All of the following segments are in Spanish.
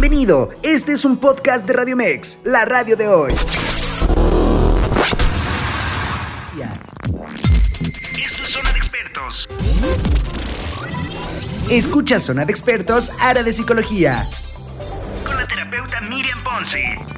Bienvenido, este es un podcast de Radio Mex, la radio de hoy. Esto es Zona de Expertos. Escucha Zona de Expertos, área de psicología. Con la terapeuta Miriam Ponce.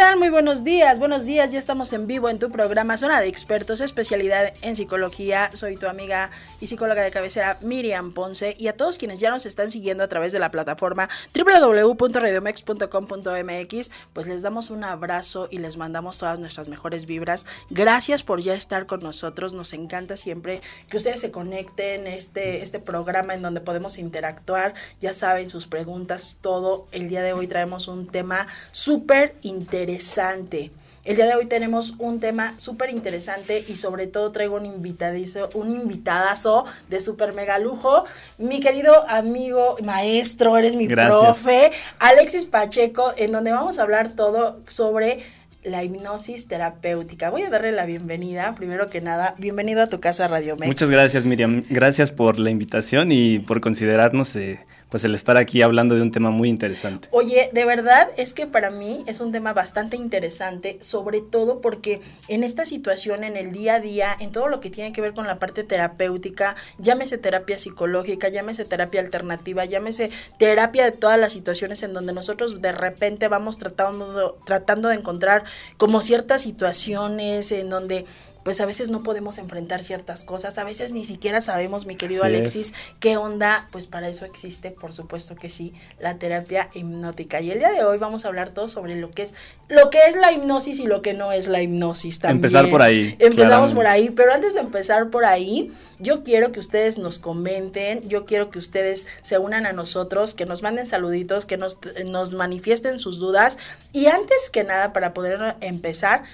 Tal? Muy buenos días, buenos días. Ya estamos en vivo en tu programa Zona de Expertos, especialidad en psicología. Soy tu amiga y psicóloga de cabecera Miriam Ponce y a todos quienes ya nos están siguiendo a través de la plataforma www.radiomex.com.mx, pues les damos un abrazo y les mandamos todas nuestras mejores vibras. Gracias por ya estar con nosotros. Nos encanta siempre que ustedes se conecten este este programa en donde podemos interactuar. Ya saben sus preguntas, todo. El día de hoy traemos un tema súper interesante interesante. El día de hoy tenemos un tema súper interesante y sobre todo traigo un invitadizo, un invitadazo de súper mega lujo. Mi querido amigo, maestro, eres mi profe, Alexis Pacheco, en donde vamos a hablar todo sobre la hipnosis terapéutica. Voy a darle la bienvenida, primero que nada, bienvenido a tu casa Radio Mex. Muchas gracias Miriam, gracias por la invitación y por considerarnos eh, pues el estar aquí hablando de un tema muy interesante. Oye, de verdad es que para mí es un tema bastante interesante, sobre todo porque en esta situación, en el día a día, en todo lo que tiene que ver con la parte terapéutica, llámese terapia psicológica, llámese terapia alternativa, llámese terapia de todas las situaciones en donde nosotros de repente vamos tratando, tratando de encontrar como ciertas situaciones en donde pues a veces no podemos enfrentar ciertas cosas, a veces ni siquiera sabemos, mi querido Alexis, qué onda, pues para eso existe, por supuesto que sí, la terapia hipnótica. Y el día de hoy vamos a hablar todo sobre lo que es lo que es la hipnosis y lo que no es la hipnosis también. Empezar por ahí. Empezamos por ahí, pero antes de empezar por ahí, yo quiero que ustedes nos comenten, yo quiero que ustedes se unan a nosotros, que nos manden saluditos, que nos, nos manifiesten sus dudas y antes que nada para poder empezar,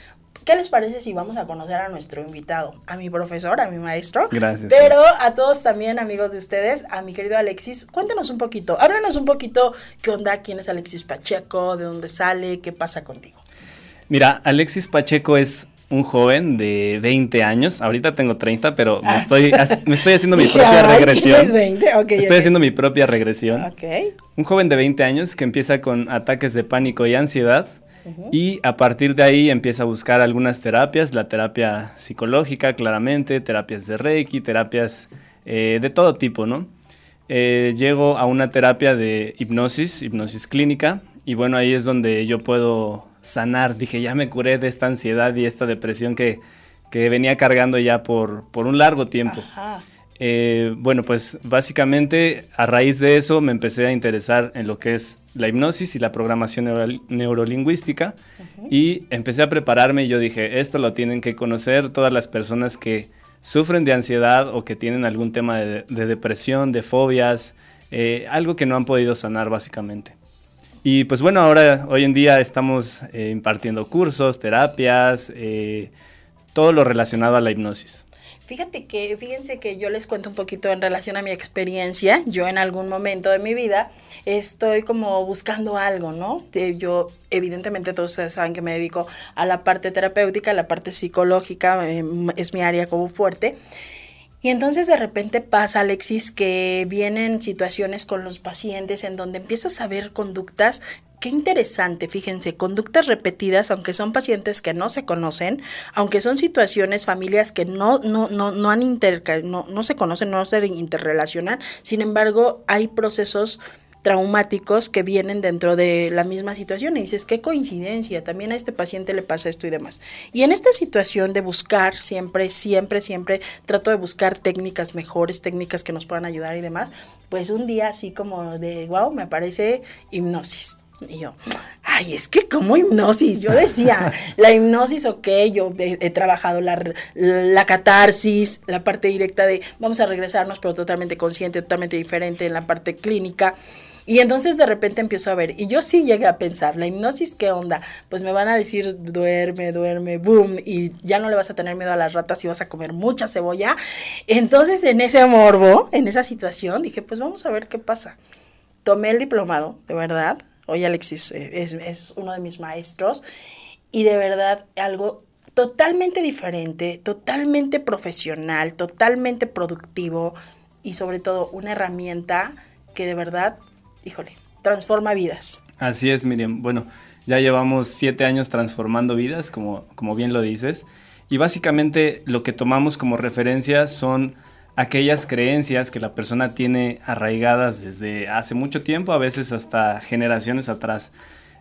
¿Qué les parece si vamos a conocer a nuestro invitado? A mi profesor, a mi maestro. Gracias. Pero a todos también, amigos de ustedes, a mi querido Alexis, cuéntanos un poquito, háblanos un poquito qué onda, quién es Alexis Pacheco, de dónde sale, qué pasa contigo. Mira, Alexis Pacheco es un joven de 20 años. Ahorita tengo 30, pero me, ah. estoy, me estoy haciendo mi propia regresión. 20? estoy haciendo mi propia regresión. Okay. Un joven de 20 años que empieza con ataques de pánico y ansiedad y a partir de ahí empieza a buscar algunas terapias, la terapia psicológica claramente, terapias de Reiki, terapias eh, de todo tipo, ¿no? Eh, llego a una terapia de hipnosis, hipnosis clínica, y bueno, ahí es donde yo puedo sanar. Dije, ya me curé de esta ansiedad y esta depresión que, que venía cargando ya por, por un largo tiempo. Eh, bueno, pues básicamente a raíz de eso me empecé a interesar en lo que es la hipnosis y la programación neurolingüística y empecé a prepararme y yo dije, esto lo tienen que conocer todas las personas que sufren de ansiedad o que tienen algún tema de, depresión, de fobias, eh, algo que no han podido sanar básicamente. Y pues bueno, ahora hoy en día estamos eh, impartiendo cursos, terapias, todo lo relacionado a la hipnosis. Fíjate que, fíjense que yo les cuento un poquito en relación a mi experiencia. Yo en algún momento de mi vida estoy como buscando algo, ¿no? Yo, evidentemente, todos ustedes saben que me dedico a la parte terapéutica, a la parte psicológica, em, es mi área como fuerte. Y entonces de repente pasa, Alexis, que vienen situaciones con los pacientes en donde empiezas a ver conductas Qué interesante, fíjense, conductas repetidas, aunque son pacientes que no se conocen, aunque son situaciones, familias que no, no, no, no han inter, no, no se conocen, no se interrelacionan, sin embargo, hay procesos traumáticos que vienen dentro de la misma situación y dices, qué coincidencia, también a este paciente le pasa esto y demás. Y en esta situación de buscar, siempre, siempre, siempre trato de buscar técnicas mejores, técnicas que nos puedan ayudar y demás, pues un día así como de, wow, me aparece hipnosis y yo, ay, es que como hipnosis. Yo decía, la hipnosis, ok, yo he, trabajado la, la, catarsis, la parte directa de vamos a regresarnos, pero totalmente consciente, totalmente diferente en la parte clínica. Y entonces de repente empiezo a ver, y yo sí llegué a pensar, la hipnosis, ¿qué onda? Pues me van a decir, duerme, duerme, boom, y ya no le vas a tener miedo a las ratas y vas a comer mucha cebolla. Entonces en ese morbo, en esa situación, dije, pues vamos a ver qué pasa. Tomé el diplomado, de verdad, Hoy Alexis eh, es, uno de mis maestros y de verdad algo totalmente diferente, totalmente profesional, totalmente productivo y sobre todo una herramienta que de verdad, híjole, transforma vidas. Así es, Miriam. Bueno, ya llevamos siete años transformando vidas, como, como bien lo dices, y básicamente lo que tomamos como referencia son aquellas creencias que la persona tiene arraigadas desde hace mucho tiempo, a veces hasta generaciones atrás.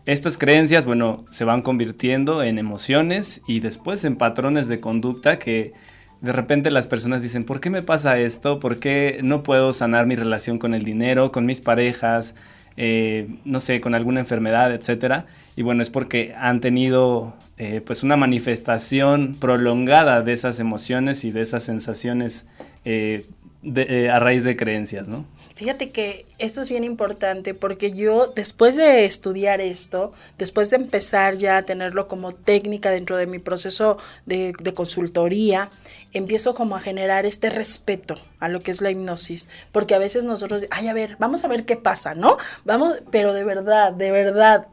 Estas creencias, bueno, se van convirtiendo en emociones y después en patrones de conducta que de repente las personas dicen, ¿por qué me pasa esto? ¿Por qué no puedo sanar mi relación con el dinero, con mis parejas, eh, no sé, con alguna enfermedad, etcétera? Y bueno, es porque han tenido eh, pues una manifestación prolongada de esas emociones y de esas sensaciones eh, eh, a raíz de creencias, ¿no? Fíjate que esto es bien importante porque yo después de estudiar esto, después de empezar ya a tenerlo como técnica dentro de mi proceso de, de consultoría, empiezo como a generar este respeto a lo que es la hipnosis, porque a veces nosotros, ay, a ver, vamos a ver qué pasa, ¿no? Vamos, pero de verdad, de verdad,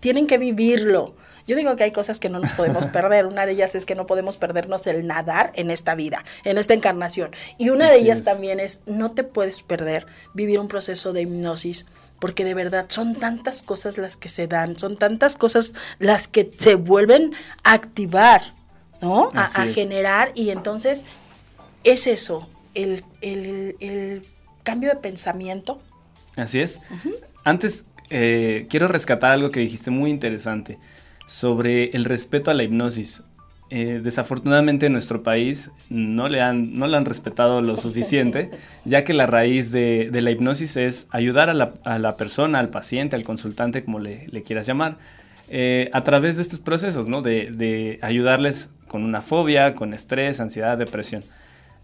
tienen que vivirlo. Yo digo que hay cosas que no nos podemos perder. Una de ellas es que no podemos perdernos el nadar en esta vida, en esta encarnación. Y una de ellas también es, no te puedes perder vivir un proceso de hipnosis porque de verdad son tantas cosas las que se dan, son tantas cosas las que se vuelven a activar, ¿no? A, generar y entonces es eso, el, cambio de pensamiento. Así es. Antes eh, quiero rescatar algo que dijiste muy interesante sobre el respeto a la hipnosis. Eh, desafortunadamente en nuestro país no le, han, no han respetado lo suficiente, ya que la raíz de, la hipnosis es ayudar a la, persona, al paciente, al consultante, como le, quieras llamar, eh, a través de estos procesos, ¿no? De, ayudarles con una fobia, con estrés, ansiedad, depresión.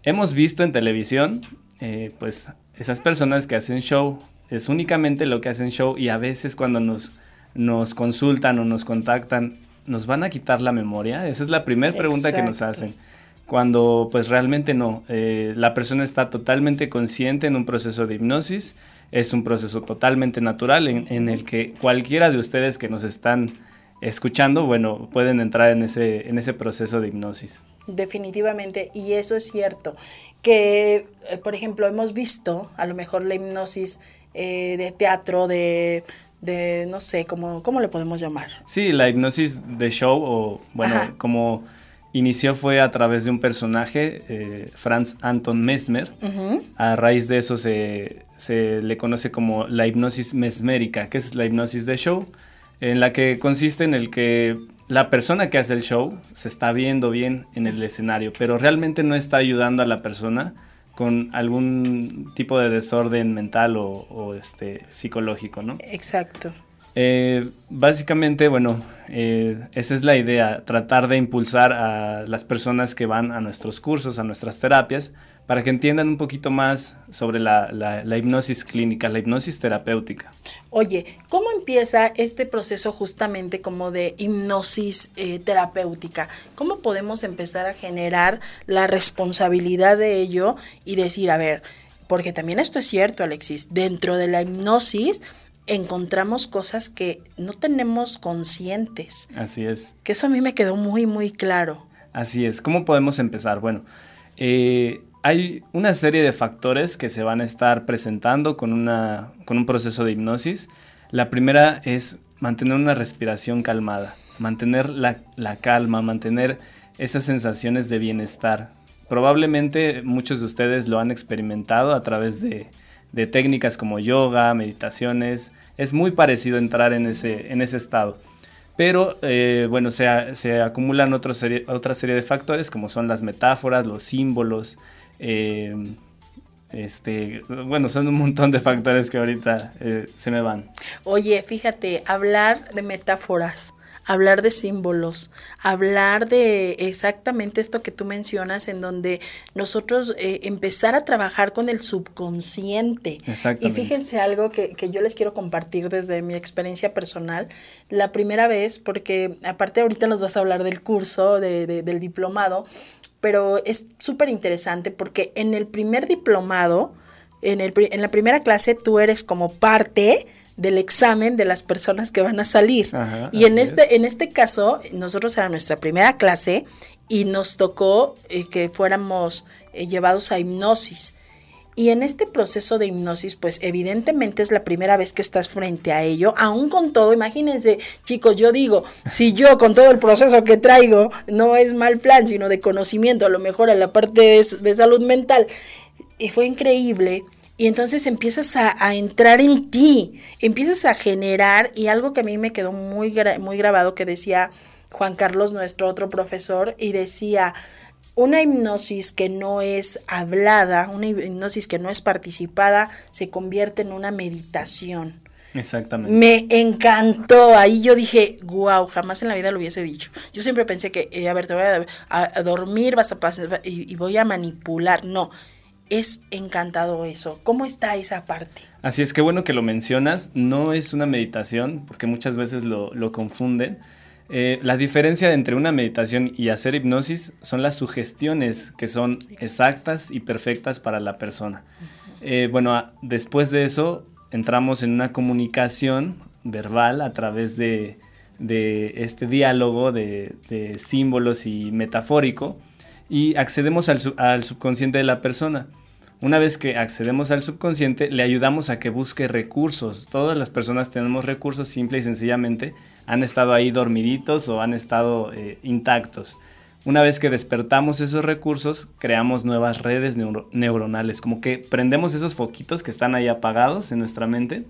Hemos visto en televisión, eh, pues, esas personas que hacen show, es únicamente lo que hacen show y a veces cuando nos nos consultan o nos contactan, ¿nos van a quitar la memoria? Esa es la primera pregunta que nos hacen. Cuando pues realmente no, eh, la persona está totalmente consciente en un proceso de hipnosis, es un proceso totalmente natural en, el que cualquiera de ustedes que nos están escuchando, bueno, pueden entrar en ese, en ese proceso de hipnosis. Definitivamente, y eso es cierto, que eh, por ejemplo hemos visto a lo mejor la hipnosis eh, de teatro, de de, no sé, ¿cómo, ¿cómo le podemos llamar? Sí, la hipnosis de show, o bueno, como inició fue a través de un personaje, eh, Franz Anton Mesmer. A raíz de eso se, se, le conoce como la hipnosis mesmérica, que es la hipnosis de show, en la que consiste en el que la persona que hace el show se está viendo bien en el escenario, pero realmente no está ayudando a la persona con algún tipo de desorden mental o, este, psicológico, ¿no? Exacto. Eh, básicamente, bueno, eh, esa es la idea, tratar de impulsar a las personas que van a nuestros cursos, a nuestras terapias, para que entiendan un poquito más sobre la, hipnosis clínica, la hipnosis terapéutica. Oye, ¿cómo empieza este proceso justamente como de hipnosis eh, terapéutica? ¿Cómo podemos empezar a generar la responsabilidad de ello y decir, a ver, porque también esto es cierto, Alexis, dentro de la hipnosis, encontramos cosas que no tenemos conscientes. Así es. Que eso a mí me quedó muy, muy claro. Así es. ¿Cómo podemos empezar? Bueno, eh, hay una serie de factores que se van a estar presentando con, una, con un proceso de hipnosis. La primera es mantener una respiración calmada, mantener la, la calma, mantener esas sensaciones de bienestar. Probablemente muchos de ustedes lo han experimentado a través de, de técnicas como yoga, meditaciones. Es muy parecido entrar en ese, en ese estado. Pero eh, bueno, se, se acumulan otra serie, otra serie de factores como son las metáforas, los símbolos. Eh, este, bueno, son un montón de factores que ahorita eh, se me van. Oye, fíjate, hablar de metáforas hablar de símbolos, hablar de exactamente esto que tú mencionas, en donde nosotros eh, empezar a trabajar con el subconsciente. Y fíjense algo que, yo les quiero compartir desde mi experiencia personal. La primera vez, porque aparte ahorita nos vas a hablar del curso, del diplomado, pero es súper interesante porque en el primer diplomado, en, el, en la primera clase tú eres como parte del examen de las personas que van a salir. y en este, en este caso, nosotros era nuestra primera clase y nos tocó eh, que fuéramos eh, llevados a hipnosis. Y en este proceso de hipnosis, pues evidentemente es la primera vez que estás frente a ello, aún con todo, imagínense, chicos, yo digo, si yo con todo el proceso que traigo, no es mal plan, sino de conocimiento, a lo mejor a la parte de, salud mental, y fue increíble. Y entonces empiezas a, entrar en ti, empiezas a generar, y algo que a mí me quedó muy, muy grabado que decía Juan Carlos, nuestro otro profesor, y decía, una hipnosis que no es hablada, una hipnosis que no es participada, se convierte en una meditación. Exactamente. Me encantó. Ahí yo dije, wow, jamás en la vida lo hubiese dicho. Yo siempre pensé que, eh, a ver, te voy a, dormir, vas a pasar y, y, voy a manipular. No, es encantado eso. ¿Cómo está esa parte? Así es que bueno que lo mencionas. No es una meditación, porque muchas veces lo, lo confunden. Eh, la diferencia entre una meditación y hacer hipnosis son las sugestiones que son exactas y perfectas para la persona. Eh, bueno, después de eso entramos en una comunicación verbal a través de, este diálogo de, símbolos y metafórico y accedemos al, al subconsciente de la persona. Una vez que accedemos al subconsciente, le ayudamos a que busque recursos. Todas las personas tenemos recursos simple y sencillamente han estado ahí dormiditos o han estado eh, intactos. Una vez que despertamos esos recursos, creamos nuevas redes neuronales, como que prendemos esos foquitos que están ahí apagados en nuestra mente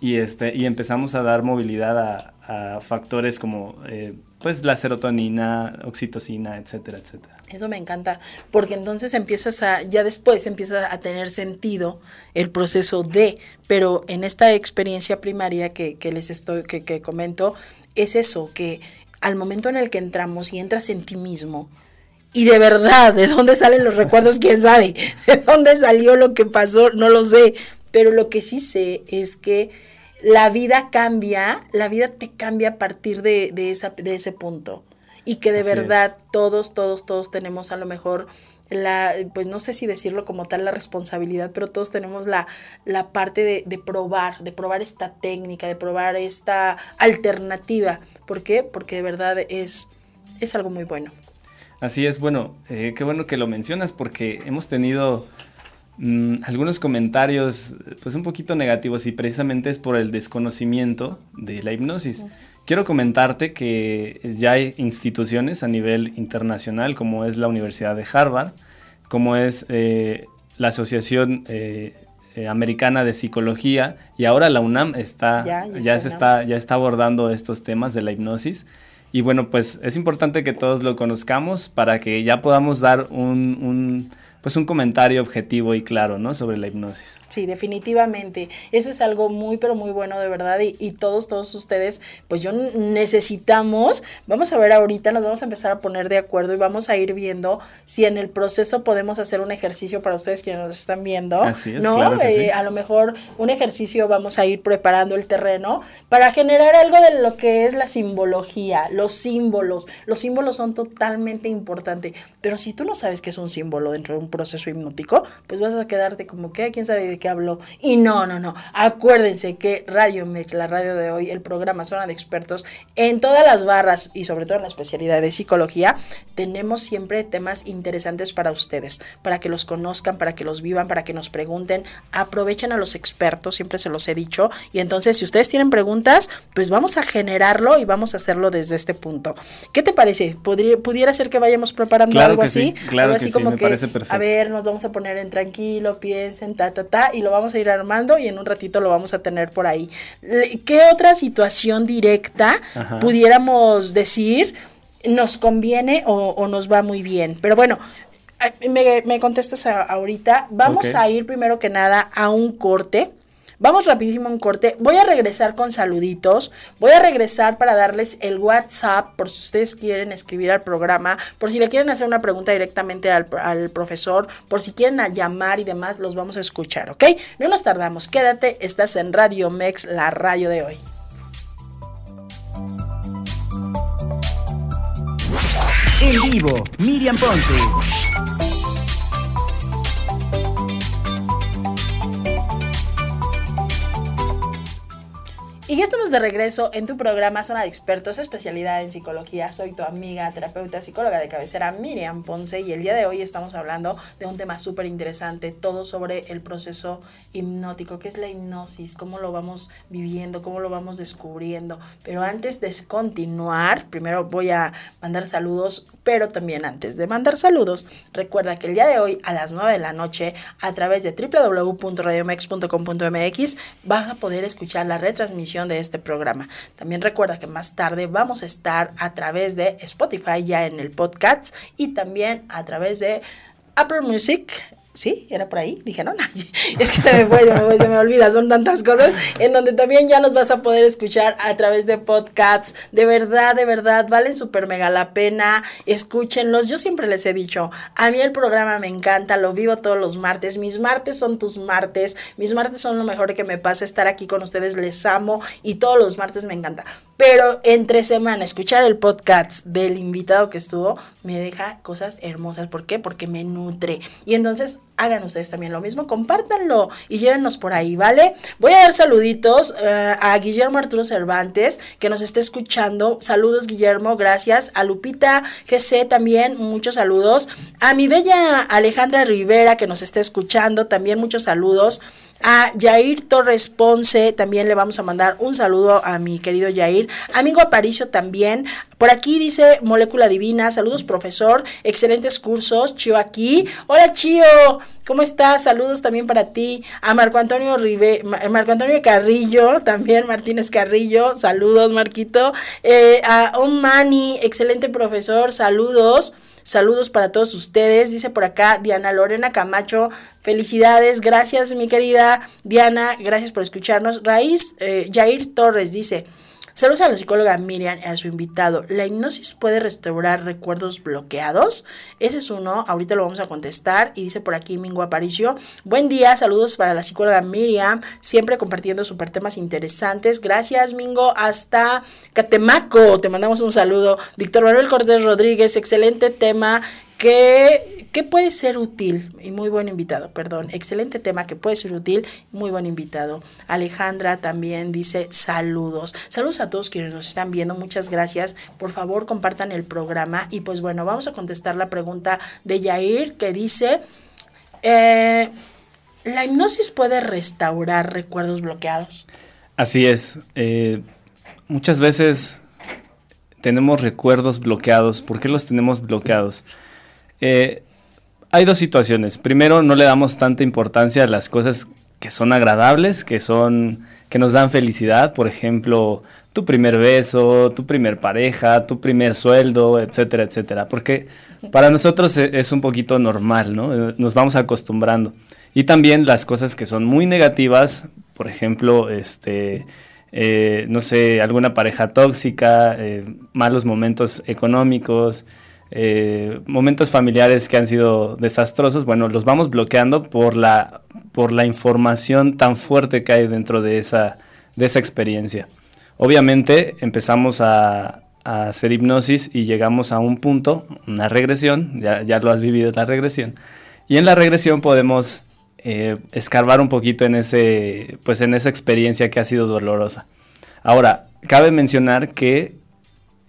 y, este, y empezamos a dar movilidad a, factores como eh, pues la serotonina, oxitocina, etcétera, etcétera. Eso me encanta, porque entonces empiezas a, ya después empieza a tener sentido el proceso de, pero en esta experiencia primaria que, les estoy, que, que comento, es eso, que al momento en el que entramos y entras en ti mismo, y de verdad, ¿de dónde salen los recuerdos? ¿Quién sabe? ¿De dónde salió lo que pasó? No lo sé. Pero lo que sí sé es que la vida cambia, la vida te cambia a partir de, esa, de ese punto. Y que de verdad todos, todos, todos tenemos a lo mejor la, pues no sé si decirlo como tal la responsabilidad, pero todos tenemos la, la parte de, probar, de probar esta técnica, de probar esta alternativa. ¿Por qué? Porque de verdad es, es algo muy bueno. Así es, bueno, eh, qué bueno que lo mencionas porque hemos tenido Mm, algunos comentarios pues un poquito negativos y precisamente es por el desconocimiento de la hipnosis. Quiero comentarte que ya hay instituciones a nivel internacional como es la Universidad de Harvard, como es eh, la Asociación eh, eh, Americana de Psicología y ahora la UNAM está, ya, se está, ya está abordando estos temas de la hipnosis. Y bueno, pues es importante que todos lo conozcamos para que ya podamos dar un pues un comentario objetivo y claro, ¿no? Sobre la hipnosis. Sí, definitivamente. Eso es algo muy, pero muy bueno de verdad y, y, todos, todos ustedes, pues yo necesitamos, vamos a ver ahorita, nos vamos a empezar a poner de acuerdo y vamos a ir viendo si en el proceso podemos hacer un ejercicio para ustedes quienes nos están viendo. Así es, ¿no? Claro que sí. Eh, a lo mejor un ejercicio vamos a ir preparando el terreno para generar algo de lo que es la simbología, los símbolos. Los símbolos son totalmente importantes, pero si tú no sabes qué es un símbolo dentro de un proceso hipnótico, pues vas a quedarte como que, ¿quién sabe de qué habló? Y no, no, no. Acuérdense que Radio Mex, la radio de hoy, el programa Zona de Expertos, en todas las barras y sobre todo en la especialidad de psicología, tenemos siempre temas interesantes para ustedes, para que los conozcan, para que los vivan, para que nos pregunten. Aprovechen a los expertos, siempre se los he dicho. Y entonces, si ustedes tienen preguntas, pues vamos a generarlo y vamos a hacerlo desde este punto. ¿Qué te parece? ¿Podría, ¿Pudiera ser que vayamos preparando algo así? claro que sí, me parece perfecto a ver, nos vamos a poner en tranquilo, piensen, ta, ta, ta, y lo vamos a ir armando y en un ratito lo vamos a tener por ahí. ¿Qué otra situación directa pudiéramos decir nos conviene o, nos va muy bien? Pero bueno, me, me contestas ahorita. Vamos a ir primero que nada a un corte. Vamos rapidísimo un corte. Voy a regresar con saluditos. Voy a regresar para darles el WhatsApp por si ustedes quieren escribir al programa, por si le quieren hacer una pregunta directamente al, al profesor, por si quieren llamar y demás, los vamos a escuchar, ¿ok? No nos tardamos. Quédate, estás en Radio Mex, la radio de hoy. En vivo, Miriam Ponce. Y ya estamos de regreso en tu programa Zona de Expertos, especialidad en psicología. Soy tu amiga, terapeuta, psicóloga de cabecera Miriam Ponce y el día de hoy estamos hablando de un tema súper interesante, todo sobre el proceso hipnótico, qué es la hipnosis, cómo lo vamos viviendo, cómo lo vamos descubriendo. Pero antes de continuar, primero voy a mandar saludos, pero también antes de mandar saludos, recuerda que el día de hoy a las 9 de la noche a través de www.radiomex.com.mx vas a poder escuchar la retransmisión de este programa. También recuerda que más tarde vamos a estar a través de Spotify ya en el podcast y también a través de Apple Music Sí, era por ahí. Dije, no, no, es que se me fue, se me, fue, se me olvida, son tantas cosas en donde también ya nos vas a poder escuchar a través de podcasts. De verdad, de verdad, valen súper mega la pena. Escúchenlos. Yo siempre les he dicho, a mí el programa me encanta, lo vivo todos los martes. Mis martes son tus martes. Mis martes son lo mejor que me pasa estar aquí con ustedes. Les amo y todos los martes me encanta. Pero entre semana, escuchar el podcast del invitado que estuvo me deja cosas hermosas. ¿Por qué? Porque me nutre. Y entonces hagan ustedes también lo mismo, compártanlo y llévenos por ahí, ¿vale? Voy a dar saluditos uh, a Guillermo Arturo Cervantes, que nos está escuchando. Saludos, Guillermo, gracias. A Lupita GC también, muchos saludos. A mi bella Alejandra Rivera, que nos está escuchando, también muchos saludos. A Jair Torres Ponce también le vamos a mandar un saludo a mi querido Jair. Amigo Aparicio también. Por aquí dice Molécula Divina. Saludos, profesor. Excelentes cursos. Chio aquí. Hola, Chio. ¿Cómo estás? Saludos también para ti. A Marco Antonio Rive, Marco Antonio Carrillo, también Martínez Carrillo. Saludos, Marquito. Eh, a Omani, excelente profesor. Saludos. Saludos para todos ustedes. Dice por acá Diana Lorena Camacho. Felicidades. Gracias, mi querida Diana. Gracias por escucharnos. Raíz eh, Jair Torres dice. Saludos a la psicóloga Miriam y a su invitado. ¿La hipnosis puede restaurar recuerdos bloqueados? Ese es uno, ahorita lo vamos a contestar. Y dice por aquí Mingo Aparicio. Buen día, saludos para la psicóloga Miriam, siempre compartiendo super temas interesantes. Gracias, Mingo. Hasta Catemaco, te mandamos un saludo. Víctor Manuel Cortés Rodríguez, excelente tema que, que, puede ser útil y muy buen invitado, perdón, excelente tema que puede ser útil, muy buen invitado. Alejandra también dice saludos, saludos a todos quienes nos están viendo, muchas gracias, por favor compartan el programa y pues bueno, vamos a contestar la pregunta de Yair que dice, eh, ¿la hipnosis puede restaurar recuerdos bloqueados? Así es, eh, muchas veces tenemos recuerdos bloqueados, ¿por qué los tenemos bloqueados? Eh, hay dos situaciones. Primero, no le damos tanta importancia a las cosas que son agradables, que son que nos dan felicidad, por ejemplo, tu primer beso, tu primer pareja, tu primer sueldo, etcétera, etcétera, porque para nosotros e, es un poquito normal, ¿no? Nos vamos acostumbrando. Y también las cosas que son muy negativas, por ejemplo, este, eh, no sé, alguna pareja tóxica, eh, malos momentos económicos, eh, momentos familiares que han sido desastrosos, bueno, los vamos bloqueando por la, por la información tan fuerte que hay dentro de esa, de esa experiencia. Obviamente empezamos a, a, hacer hipnosis y llegamos a un punto, una regresión, ya, ya lo has vivido la regresión, y en la regresión podemos eh, escarbar un poquito en, ese, pues en esa experiencia que ha sido dolorosa. Ahora, cabe mencionar que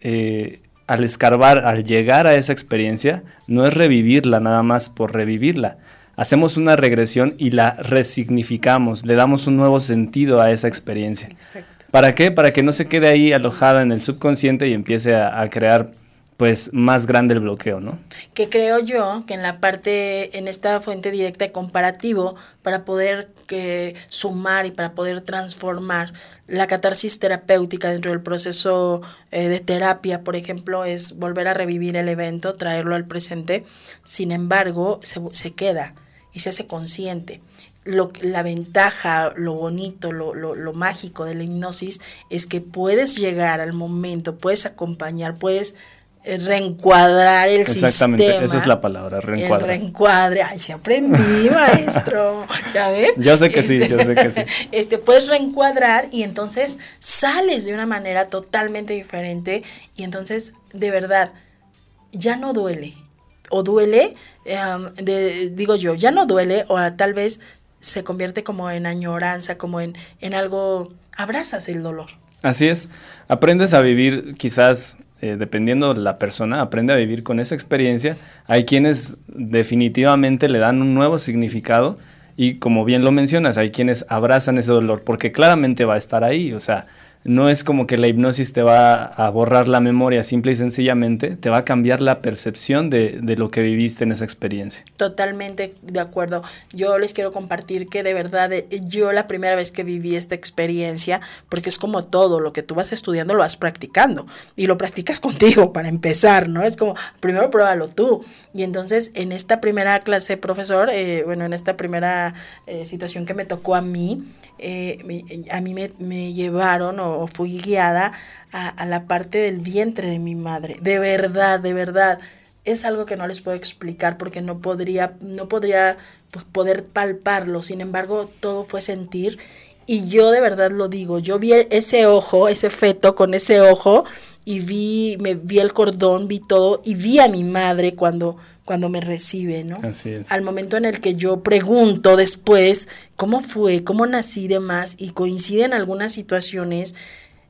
eh, al escarbar, al llegar a esa experiencia, no es revivirla nada más por revivirla. Hacemos una regresión y la resignificamos, le damos un nuevo sentido a esa experiencia. Exacto. ¿Para qué? Para que no se quede ahí alojada en el subconsciente y empiece a, a crear pues más grande el bloqueo, ¿no? Que creo yo que en la parte, en esta fuente directa de comparativo, para poder eh, sumar y para poder transformar la catarsis terapéutica dentro del proceso eh, de terapia, por ejemplo, es volver a revivir el evento, traerlo al presente, sin embargo, se, se queda y se hace consciente. Lo, la ventaja, lo bonito, lo, lo, lo, mágico de la hipnosis es que puedes llegar al momento, puedes acompañar, puedes reencuadrar el Exactamente, sistema. esa es la palabra, reencuadrar. El reencuadre, ay, ya aprendí, maestro, ¿ya ves? Yo sé que este, sí, yo sé que sí. Este, puedes reencuadrar y entonces sales de una manera totalmente diferente y entonces, de verdad, ya no duele, o duele, um, de, digo yo, ya no duele, o tal vez se convierte como en añoranza, como en, en algo abrazas el dolor. Así es, aprendes a vivir quizás eh, dependiendo de la persona, aprende a vivir con esa experiencia. Hay quienes definitivamente le dan un nuevo significado y como bien lo mencionas, hay quienes abrazan ese dolor porque claramente va a estar ahí, o sea, no es como que la hipnosis te va a borrar la memoria, simple y sencillamente te va a cambiar la percepción de, de, lo que viviste en esa experiencia. Totalmente de acuerdo. Yo les quiero compartir que de verdad eh, yo la primera vez que viví esta experiencia, porque es como todo, lo que tú vas estudiando lo vas practicando y lo practicas contigo para empezar, ¿no? Es como, primero pruébalo tú. Y entonces en esta primera clase, profesor, eh, bueno, en esta primera eh, situación que me tocó a mí, a mí me, llevaron fui guiada a, la parte del vientre de mi madre. De verdad, de verdad. Es algo que no les puedo explicar porque no podría, no podría pues, poder palparlo. Sin embargo, todo fue sentir. Y yo de verdad lo digo, yo vi ese ojo, ese feto con ese ojo y vi, me vi el cordón, vi todo y vi a mi madre cuando, cuando me recibe, ¿no? Así es. Al momento en el que yo pregunto después cómo fue, cómo nací demás, y coinciden algunas situaciones,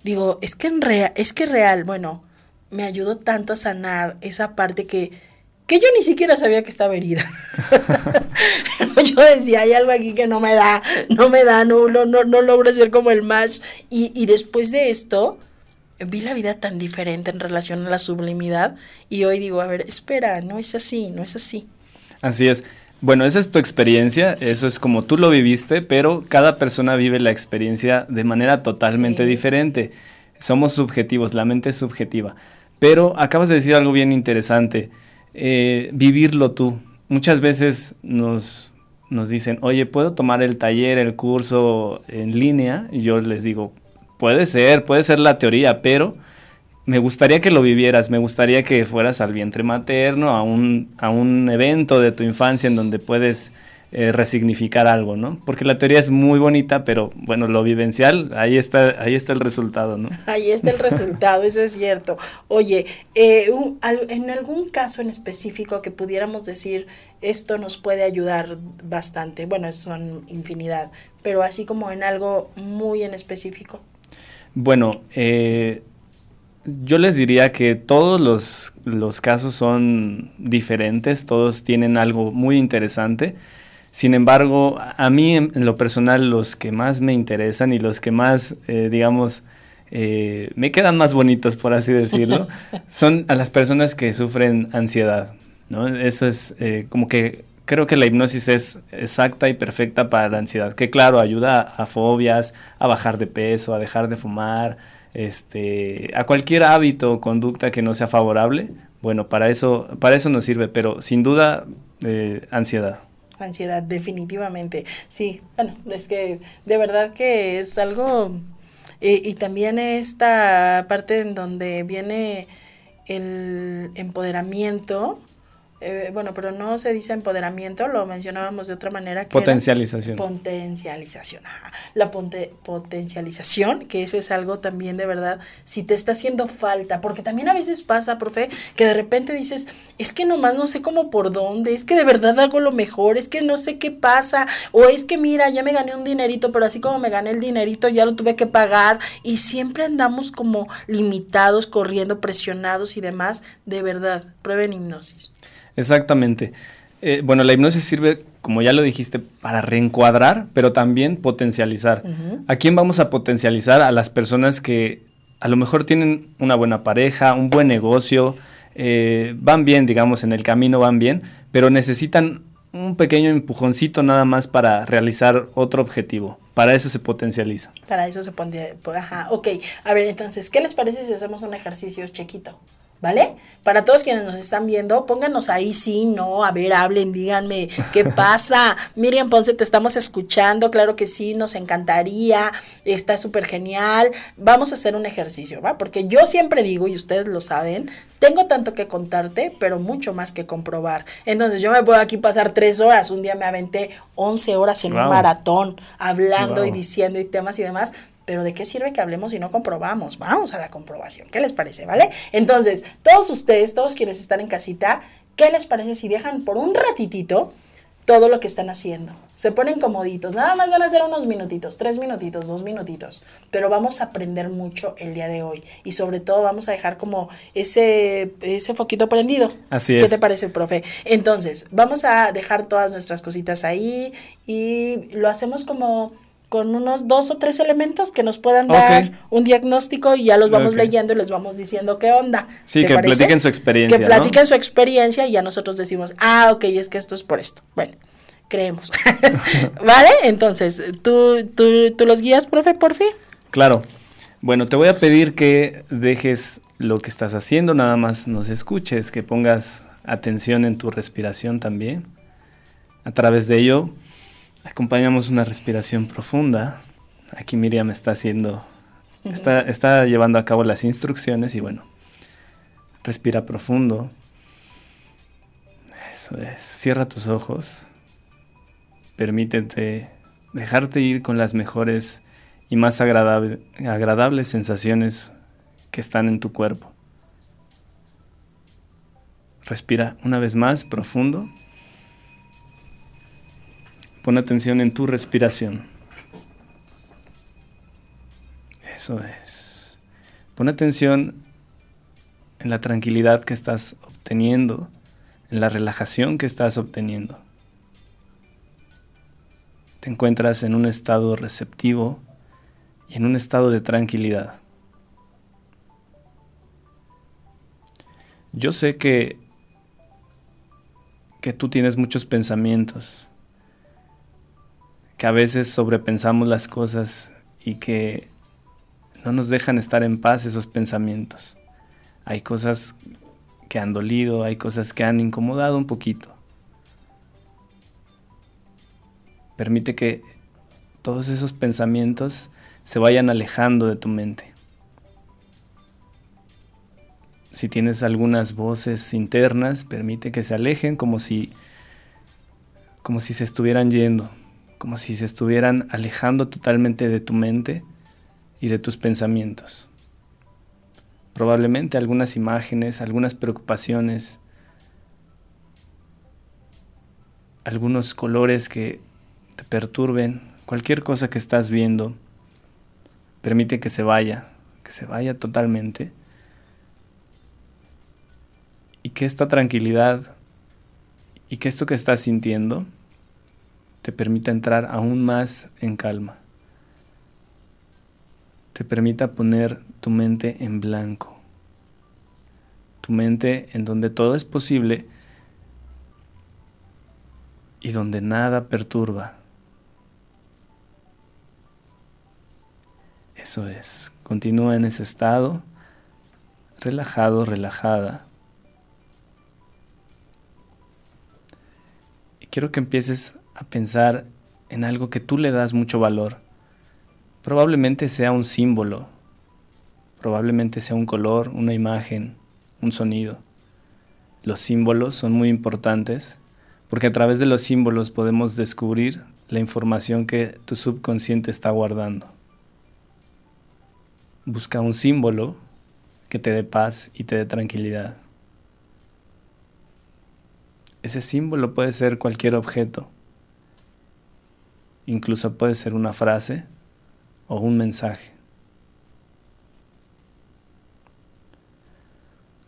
digo, es que en real, es que real, bueno, me ayudó tanto a sanar esa parte que, que yo ni siquiera sabía que estaba herida. yo decía, hay algo aquí que no me da, no me da, no, no, no, no logro ser como el más. Y, y después de esto, vi la vida tan diferente en relación a la sublimidad y hoy digo, a ver, espera, no es así, no es así. Así es. Bueno, esa es tu experiencia, sí. eso es como tú lo viviste, pero cada persona vive la experiencia de manera totalmente sí. diferente. Somos subjetivos, la mente es subjetiva. Pero acabas de decir algo bien interesante, eh, vivirlo tú. Muchas veces nos, nos dicen, oye, ¿puedo tomar el taller, el curso en línea? Y yo les digo, Puede ser, puede ser la teoría, pero me gustaría que lo vivieras, me gustaría que fueras al vientre materno, a un, a un evento de tu infancia en donde puedes eh, resignificar algo, ¿no? Porque la teoría es muy bonita, pero bueno, lo vivencial, ahí está, ahí está el resultado, ¿no? Ahí está el resultado, eso es cierto. Oye, eh, un, al, en algún caso en específico que pudiéramos decir, esto nos puede ayudar bastante, bueno, son infinidad, pero así como en algo muy en específico. Bueno, eh, yo les diría que todos los, los, casos son diferentes, todos tienen algo muy interesante. Sin embargo, a mí en, en lo personal los que más me interesan y los que más, eh, digamos, eh, me quedan más bonitos, por así decirlo, son a las personas que sufren ansiedad. ¿no? Eso es eh, como que creo que la hipnosis es exacta y perfecta para la ansiedad, que claro, ayuda a, fobias, a bajar de peso, a dejar de fumar, este, a cualquier hábito o conducta que no sea favorable. Bueno, para eso, para eso nos sirve, pero sin duda, eh, ansiedad. Ansiedad, definitivamente. Sí, bueno, es que de verdad que es algo... Eh, y también esta parte en donde viene el empoderamiento, eh, bueno, pero no se dice empoderamiento, lo mencionábamos de otra manera. Que potencialización. potencialización, ajá. La ponte, potencialización, que eso es algo también de verdad, si te está haciendo falta, porque también a veces pasa, profe, que de repente dices, es que nomás no sé cómo por dónde, es que de verdad hago lo mejor, es que no sé qué pasa, o es que mira, ya me gané un dinerito, pero así como me gané el dinerito, ya lo tuve que pagar, y siempre andamos como limitados, corriendo, presionados y demás, de verdad, prueben hipnosis. Exactamente. Eh, bueno, la hipnosis sirve, como ya lo dijiste, para reencuadrar, pero también potencializar. Uh -huh. ¿A quién vamos a potencializar? A las personas que a lo mejor tienen una buena pareja, un buen negocio, eh, van bien, digamos, en el camino van bien, pero necesitan un pequeño empujoncito nada más para realizar otro objetivo. Para eso se potencializa. Para eso se pone, ajá, ok. A ver, entonces, ¿qué les parece si hacemos un ejercicio chiquito? ¿Vale? Para todos quienes nos están viendo, pónganos ahí sí, no, a ver, hablen, díganme, ¿qué pasa? Miriam Ponce, te estamos escuchando, claro que sí, nos encantaría, está súper genial. Vamos a hacer un ejercicio, ¿va? Porque yo siempre digo, y ustedes lo saben, tengo tanto que contarte, pero mucho más que comprobar. Entonces, yo me puedo aquí pasar tres horas, un día me aventé 11 horas en wow. un maratón, hablando wow. y diciendo y temas y demás, pero ¿de qué sirve que hablemos si no comprobamos? Vamos a la comprobación. ¿Qué les parece? ¿Vale? Entonces, todos ustedes, todos quienes están en casita, ¿qué les parece si dejan por un ratitito todo lo que están haciendo. Se ponen comoditos, nada más van a ser unos minutitos, tres minutitos, dos minutitos, pero vamos a aprender mucho el día de hoy y sobre todo vamos a dejar como ese, ese foquito prendido. Así ¿Qué es. te parece, profe? Entonces, vamos a dejar todas nuestras cositas ahí y lo hacemos como con unos dos o tres elementos que nos puedan dar un diagnóstico y ya los vamos leyendo y les vamos diciendo qué onda. Sí, ¿Te que parece? platiquen su experiencia, Que ¿no? platiquen su experiencia y ya nosotros decimos, ah, ok, es que esto es por esto. Bueno, creemos. ¿Vale? Entonces, ¿tú, tú, ¿tú los guías, profe, por fin? Claro. Bueno, te voy a pedir que dejes lo que estás haciendo, nada más nos escuches, que pongas atención en tu respiración también. A través de ello, acompañamos una respiración profunda. Aquí Miriam está haciendo, está, está llevando a cabo las instrucciones y bueno, respira profundo. Eso es, cierra tus ojos. Permítete dejarte ir con las mejores y más agradable- agradables sensaciones que están en tu cuerpo. Respira una vez más profundo. Pon atención en tu respiración. Eso es. Pon atención en la tranquilidad que estás obteniendo, en la relajación que estás obteniendo. Te encuentras en un estado receptivo y en un estado de tranquilidad. Yo sé que que tú tienes muchos pensamientos, que a veces sobrepensamos las cosas y que no nos dejan estar en paz esos pensamientos. Hay cosas que han dolido, hay cosas que han incomodado un poquito. Permite que todos esos pensamientos se vayan alejando de tu mente. Si tienes algunas voces internas, permite que se alejen como si como si se estuvieran yendo, como si se estuvieran alejando totalmente de tu mente y de tus pensamientos. Probablemente algunas imágenes, algunas preocupaciones, algunos colores que te perturben, cualquier cosa que estás viendo, permite que se vaya, que se vaya totalmente y que esta tranquilidad y que esto que estás sintiendo te permita entrar aún más en calma. Te permita poner tu mente en blanco. Tu mente en donde todo es posible y donde nada perturba. Eso es. Continúa en ese estado, relajado, relajada. Quiero que empieces a pensar en algo que tú le das mucho valor. Probablemente sea un símbolo, probablemente sea un color, una imagen, un sonido. Los símbolos son muy importantes porque a través de los símbolos podemos descubrir la información que tu subconsciente está guardando. Busca un símbolo que te dé paz y te dé tranquilidad. Ese símbolo puede ser cualquier objeto. Incluso puede ser una frase o un mensaje.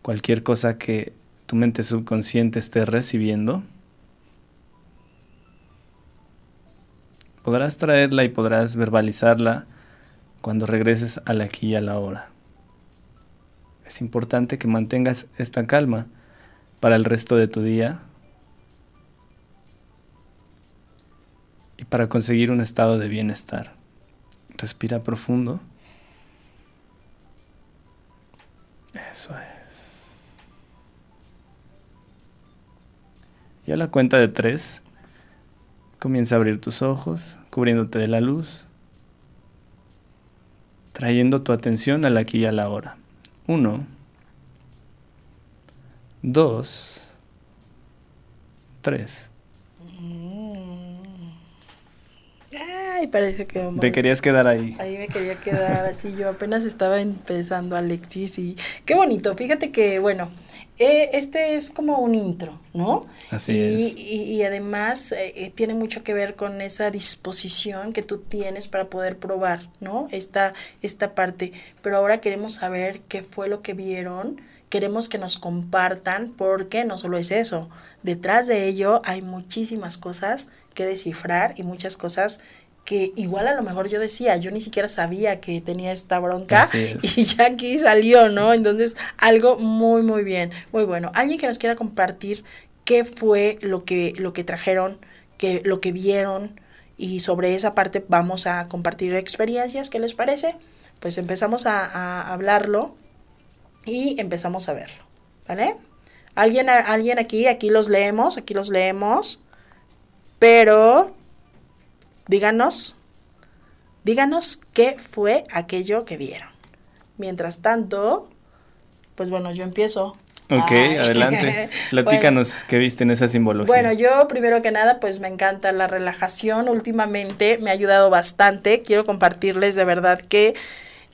Cualquier cosa que tu mente subconsciente esté recibiendo, podrás traerla y podrás verbalizarla cuando regreses al aquí y a la hora. Es importante que mantengas esta calma para el resto de tu día y para conseguir un estado de bienestar. Respira profundo. Eso es. Y a la cuenta de tres, comienza a abrir tus ojos, cubriéndote de la luz, trayendo tu atención al aquí y a la hora. Uno, dos, tres. Ay, parece que... Te querías quedar ahí. Ahí me quería quedar así, yo apenas estaba empezando Alexis y qué bonito, fíjate que bueno, eh, este es como un intro, ¿no? Así y, es. Y, además eh, eh, tiene mucho que ver con esa disposición que tú tienes para poder probar, ¿no? Esta, esta parte. Pero ahora queremos saber qué fue lo que vieron, queremos que nos compartan, porque no solo es eso, detrás de ello hay muchísimas cosas que descifrar y muchas cosas que igual a lo mejor yo decía, yo ni siquiera sabía que tenía esta bronca y ya aquí salió, ¿no? Entonces, algo muy, muy bien, muy bueno. Alguien que nos quiera compartir qué fue lo que, lo que trajeron, que, lo que vieron y sobre esa parte vamos a compartir experiencias, ¿qué les parece? Pues empezamos a, a hablarlo y empezamos a verlo, ¿vale? Alguien, alguien aquí, aquí los leemos, aquí los leemos, pero Díganos, díganos qué fue aquello que vieron. Mientras tanto, pues bueno, yo empiezo. Ok, adelante. Platícanos qué viste en esa simbología. Bueno, yo primero que nada, pues me encanta la relajación. Últimamente me ha ayudado bastante. Quiero compartirles de verdad que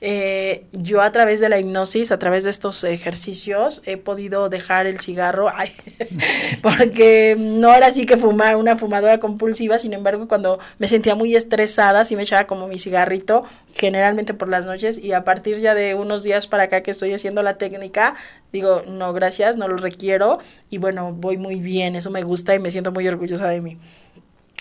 eh, yo a través de la hipnosis, a través de estos ejercicios, he podido dejar el cigarro, porque no era así que fumar una fumadora compulsiva, sin embargo, cuando me sentía muy estresada, sí me echaba como mi cigarrito, generalmente por las noches, y a partir ya de unos días para acá que estoy haciendo la técnica, digo, no, gracias, no lo requiero, y bueno, voy muy bien, eso me gusta y me siento muy orgullosa de mí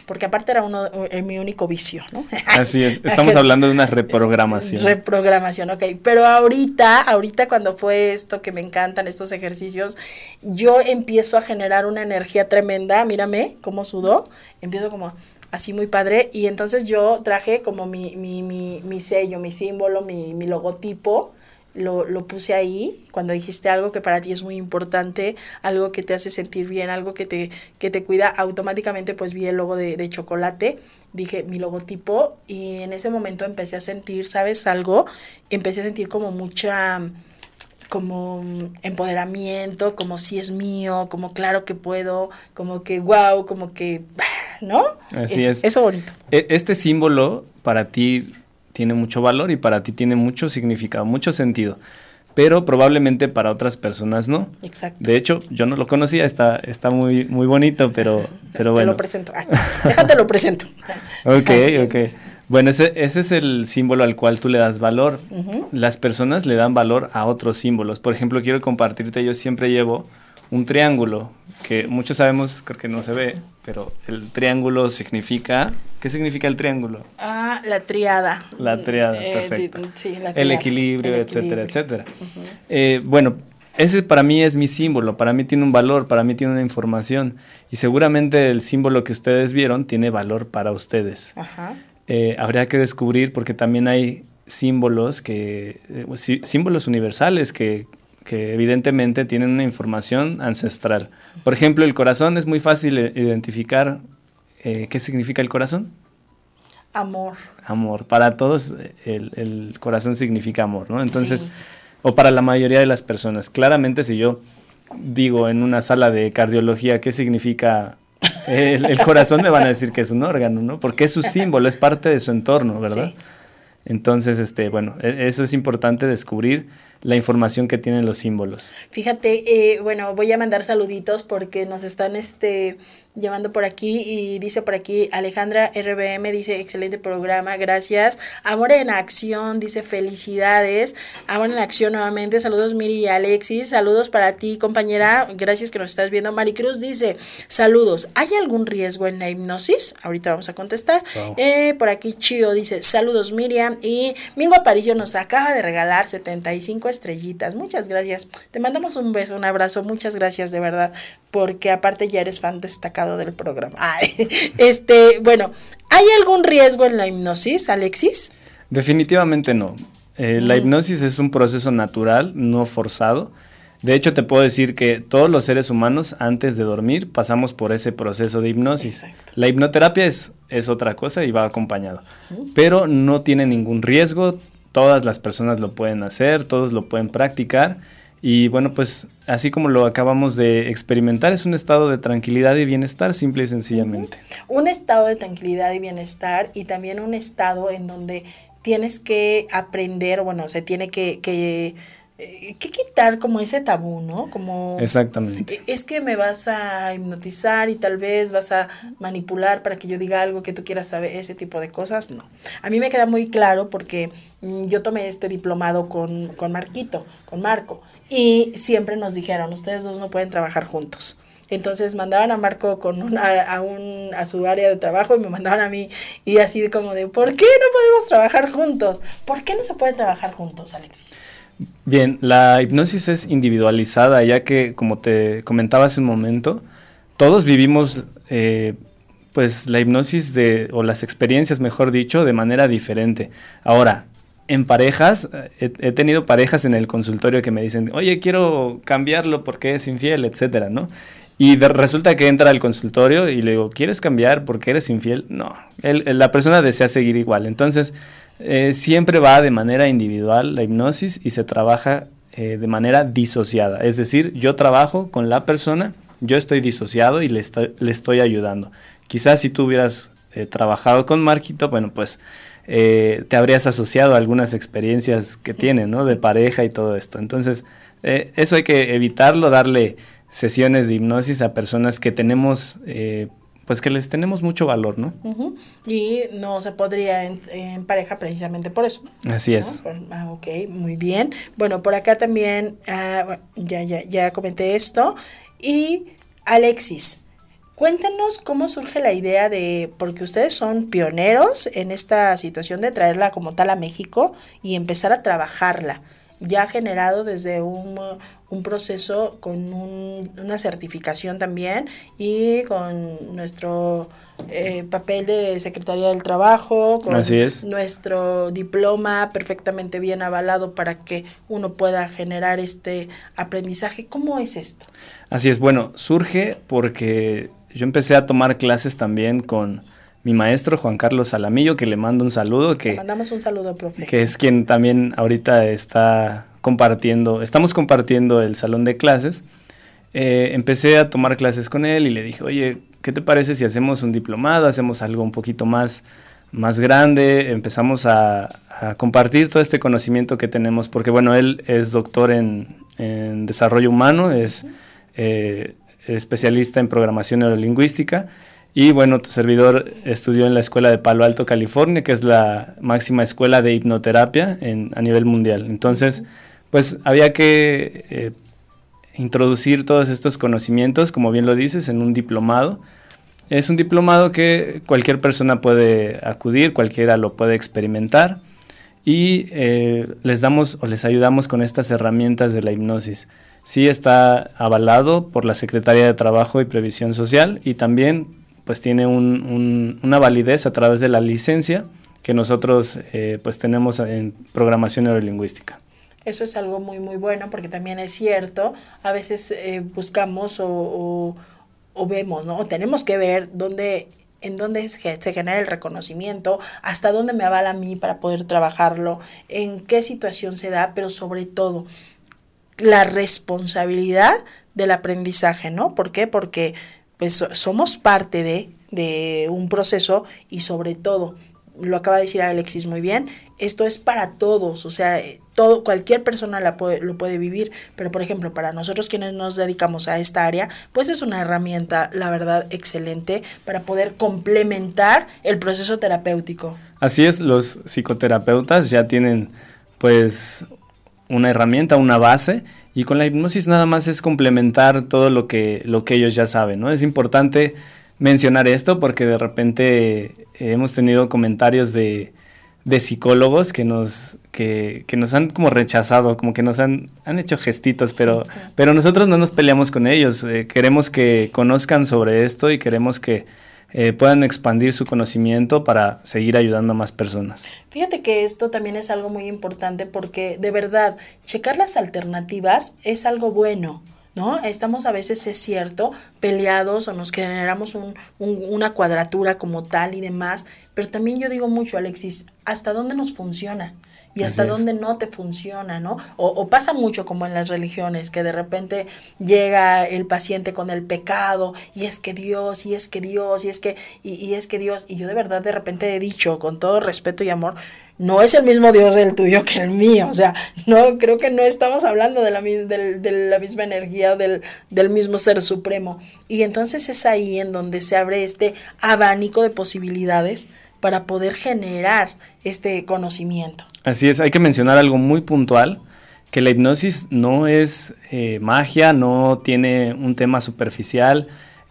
porque aparte era uno eh, mi único vicio, ¿no? Así es, estamos hablando de una reprogramación. Reprogramación, ok. Pero ahorita, ahorita cuando fue esto que me encantan estos ejercicios, yo empiezo a generar una energía tremenda, mírame cómo sudó, empiezo como así muy padre y entonces yo traje como mi, mi, mi, mi sello, mi símbolo, mi, mi logotipo lo, lo, puse ahí cuando dijiste algo que para ti es muy importante, algo que te hace sentir bien, algo que te, que te cuida, automáticamente pues vi el logo de, de chocolate, dije mi logotipo y en ese momento empecé a sentir, ¿sabes algo? Empecé a sentir como mucha como empoderamiento, como si es mío, como claro que puedo, como que wow, como que, ¿no? Así es. Eso bonito. E, este símbolo para ti tiene mucho valor y para ti tiene mucho significado, mucho sentido. Pero probablemente para otras personas no. Exacto. De hecho, yo no lo conocía, está, está muy, muy bonito, pero, pero bueno. Te lo presento. Ah, déjate lo presento. ok, ok. Bueno, ese, ese, es el símbolo al cual tú le das valor. Las personas le dan valor a otros símbolos. Por ejemplo, quiero compartirte, yo siempre llevo un triángulo, que muchos sabemos, creo que no se ve, pero el triángulo significa, ¿qué significa el triángulo? Ah, la triada. La triada, eh, perfecto. El equilibrio, etcétera, etcétera. Eh, bueno, ese para mí es mi símbolo, para mí tiene un valor, para mí tiene una información y seguramente el símbolo que ustedes vieron tiene valor para ustedes. Ajá. Eh, habría que descubrir porque también hay símbolos que símbolos universales que que evidentemente tienen una información ancestral. Por ejemplo, el corazón es muy fácil identificar eh, qué significa el corazón. Amor. Amor. Para todos el, corazón significa amor, ¿no? Entonces, o para la mayoría de las personas. Claramente si yo digo en una sala de cardiología qué significa el, corazón, me van a decir que es un órgano, ¿no? Porque es su símbolo, es parte de su entorno, ¿verdad? Entonces, este, bueno, e, eso es importante descubrir la información que tienen los símbolos. Fíjate, eh, bueno, voy a mandar saluditos porque nos están este, llamando por aquí y dice por aquí Alejandra RBM, dice excelente programa, gracias. Amor en acción, dice felicidades. Amor en acción nuevamente, saludos Miri y Alexis, saludos para ti compañera, gracias que nos estás viendo. Maricruz dice, saludos, ¿hay algún riesgo en la hipnosis? Ahorita vamos a contestar. Eh, por aquí Chio dice, saludos Miriam y Mingo Aparicio nos acaba de regalar 75 estrellitas. Muchas gracias. Te mandamos un beso, un abrazo. Muchas gracias de verdad, porque aparte ya eres fan destacado del programa. este, bueno, ¿hay algún riesgo en la hipnosis, Alexis? Definitivamente no. Eh, la hipnosis es un proceso natural, no forzado. De hecho, te puedo decir que todos los seres humanos antes de dormir pasamos por ese proceso de hipnosis. La hipnoterapia es, es otra cosa y va acompañado, pero no tiene ningún riesgo, todas las personas lo pueden hacer, todos lo pueden practicar. Y bueno, pues así como lo acabamos de experimentar, es un estado de tranquilidad y bienestar, simple y sencillamente. Un estado de tranquilidad y bienestar y también un estado en donde tienes que aprender, bueno, se tiene que, que que quitar como ese tabú, ¿no? Como Exactamente. e, es que me vas a hipnotizar y tal vez vas a manipular para que yo diga algo que tú quieras saber, ese tipo de cosas, no. A mí me queda muy claro porque mm, yo tomé este diplomado con, con Marquito, con Marco, y siempre nos dijeron, ustedes dos no pueden trabajar juntos. Entonces mandaban a Marco con una, a, un, a su área de trabajo y me mandaban a mí y así como de, ¿por qué no podemos trabajar juntos? ¿Por qué no se puede trabajar juntos, Alexis? Bien, la hipnosis es individualizada, ya que, como te comentaba hace un momento, todos vivimos eh, pues la hipnosis de, o las experiencias, mejor dicho, de manera diferente. Ahora, en parejas, he, he, tenido parejas en el consultorio que me dicen, oye, quiero cambiarlo porque es infiel, etcétera, ¿no? Y resulta que entra al consultorio y le digo, ¿quieres cambiar porque eres infiel? No, la persona desea seguir igual. Entonces, eh, siempre va de manera individual la hipnosis y se trabaja eh, de manera disociada. Es decir, yo trabajo con la persona, yo estoy disociado y le, le estoy ayudando. Quizás si tú hubieras eh, trabajado con Marquito, bueno, pues eh, te habrías asociado a algunas experiencias que tiene, ¿no? De pareja y todo esto. Entonces, eso hay que evitarlo, darle sesiones de hipnosis a personas que tenemos, pues que les tenemos mucho valor, ¿no? Uh -huh. Y no se podría en, en, pareja precisamente por eso. Así ¿no? es. Ah, ok, muy bien. Bueno, por acá también uh, ya, ya, ya comenté esto. Y Alexis, Cuéntenos cómo surge la idea de, porque ustedes son pioneros en esta situación de traerla como tal a México y empezar a trabajarla, ya generado desde un, un proceso con un, una certificación también y con nuestro eh, papel de Secretaría del Trabajo, con Así es. nuestro diploma perfectamente bien avalado para que uno pueda generar este aprendizaje. ¿Cómo es esto? Así es, bueno, surge porque yo empecé a tomar clases también con mi maestro Juan Carlos Salamillo, que le mando un saludo. Que, le mandamos un saludo, profe. Que es quien también ahorita está compartiendo, estamos compartiendo el salón de clases. Eh, empecé a tomar clases con él y le dije, oye, ¿qué te parece si hacemos un diplomado, hacemos algo un poquito más, más grande? Empezamos a, a compartir todo este conocimiento que tenemos, porque bueno, él es doctor en, en desarrollo humano, es... Eh, especialista en programación neurolingüística. Y bueno, tu servidor estudió en la escuela de Palo Alto, California, que es la máxima escuela de hipnoterapia a nivel mundial. Entonces, pues había que eh, introducir todos estos conocimientos, como bien lo dices, en un diplomado. Es un diplomado que cualquier persona puede acudir, cualquiera lo puede experimentar y eh, les damos o les ayudamos con estas herramientas de la hipnosis sí está avalado por la Secretaría de Trabajo y Previsión Social y también pues tiene un, un, una validez a través de la licencia que nosotros eh, pues tenemos en programación neurolingüística. Eso es algo muy muy bueno porque también es cierto, a veces eh, buscamos o, o, o, vemos, ¿no? O tenemos que ver dónde en dónde se genera el reconocimiento, hasta dónde me avala a mí para poder trabajarlo, en qué situación se da, pero sobre todo la responsabilidad del aprendizaje, ¿no? ¿Por qué? Porque pues somos parte de, de un proceso y sobre todo, lo acaba de decir Alexis muy bien, esto es para todos, o sea, todo, cualquier persona lo puede vivir, pero por ejemplo, para nosotros quienes nos dedicamos a esta área, pues es una herramienta, la verdad, excelente para poder complementar el proceso terapéutico. Así es, los psicoterapeutas ya tienen pues una herramienta, una base, y con la hipnosis nada más es complementar todo lo que, lo que ellos ya saben, ¿no? Es importante mencionar esto porque de repente eh, hemos tenido comentarios de, de psicólogos que nos, que, que, nos han como rechazado, como que nos han, han hecho gestitos, pero, pero nosotros no nos peleamos con ellos, eh, queremos que conozcan sobre esto y queremos que eh, puedan expandir su conocimiento para seguir ayudando a más personas. Fíjate que esto también es algo muy importante porque de verdad, checar las alternativas es algo bueno. ¿No? Estamos a veces, es cierto, peleados o nos generamos un, un, una cuadratura como tal y demás, pero también yo digo mucho, Alexis, ¿hasta dónde nos funciona? Y hasta dónde no te funciona, ¿no? O, pasa mucho como en las religiones, que de repente llega el paciente con el pecado y es que Dios, y es que Dios, y es que, y es que Dios, y yo de verdad de repente he dicho con todo respeto y amor, no es el mismo Dios el tuyo que el mío. O sea, no creo que no estamos hablando de la, de, la misma energía del, del, mismo ser supremo. Y entonces es ahí en donde se abre este abanico de posibilidades para poder generar este conocimiento. Así es, hay que mencionar algo muy puntual, que la hipnosis no es eh, magia, no tiene un tema superficial.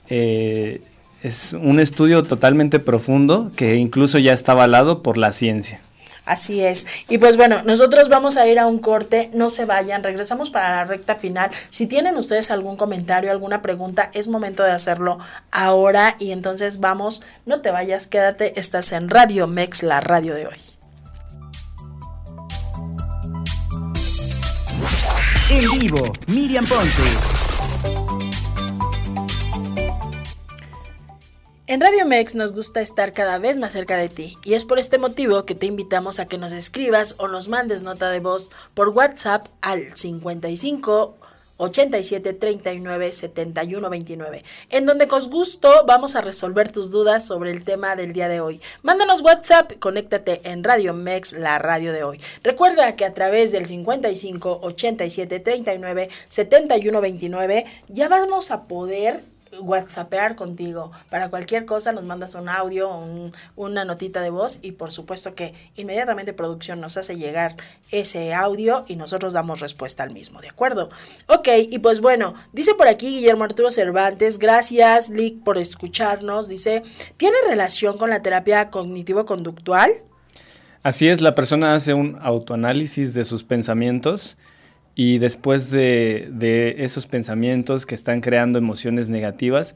Eh, es un estudio totalmente profundo que incluso ya está avalado por la ciencia. Así es. Y pues bueno, nosotros vamos a ir a un corte, no se vayan, regresamos para la recta final. Si tienen ustedes algún comentario, alguna pregunta, es momento de hacerlo ahora y entonces vamos, no te vayas, quédate, estás en Radio Mex, la radio de hoy. En vivo, Miriam Ponce. En Radio Mex nos gusta estar cada vez más cerca de ti y es por este motivo que te invitamos a que nos escribas o nos mandes nota de voz por WhatsApp al 55 87 39 71 29, en donde con gusto vamos a resolver tus dudas sobre el tema del día de hoy. Mándanos WhatsApp, conéctate en Radio Mex, la radio de hoy. Recuerda que a través del 55 87 39 71 29 ya vamos a poder whatsappear contigo. Para cualquier cosa nos mandas un audio, una notita de voz y por supuesto que inmediatamente producción nos hace llegar ese audio y nosotros damos respuesta al mismo, ¿de acuerdo? Ok, y pues bueno, dice por aquí Guillermo Arturo Cervantes, gracias Lick por escucharnos, dice, ¿tiene relación con la terapia cognitivo-conductual? Así es, la persona hace un autoanálisis de sus pensamientos y después de, esos pensamientos que están creando emociones negativas,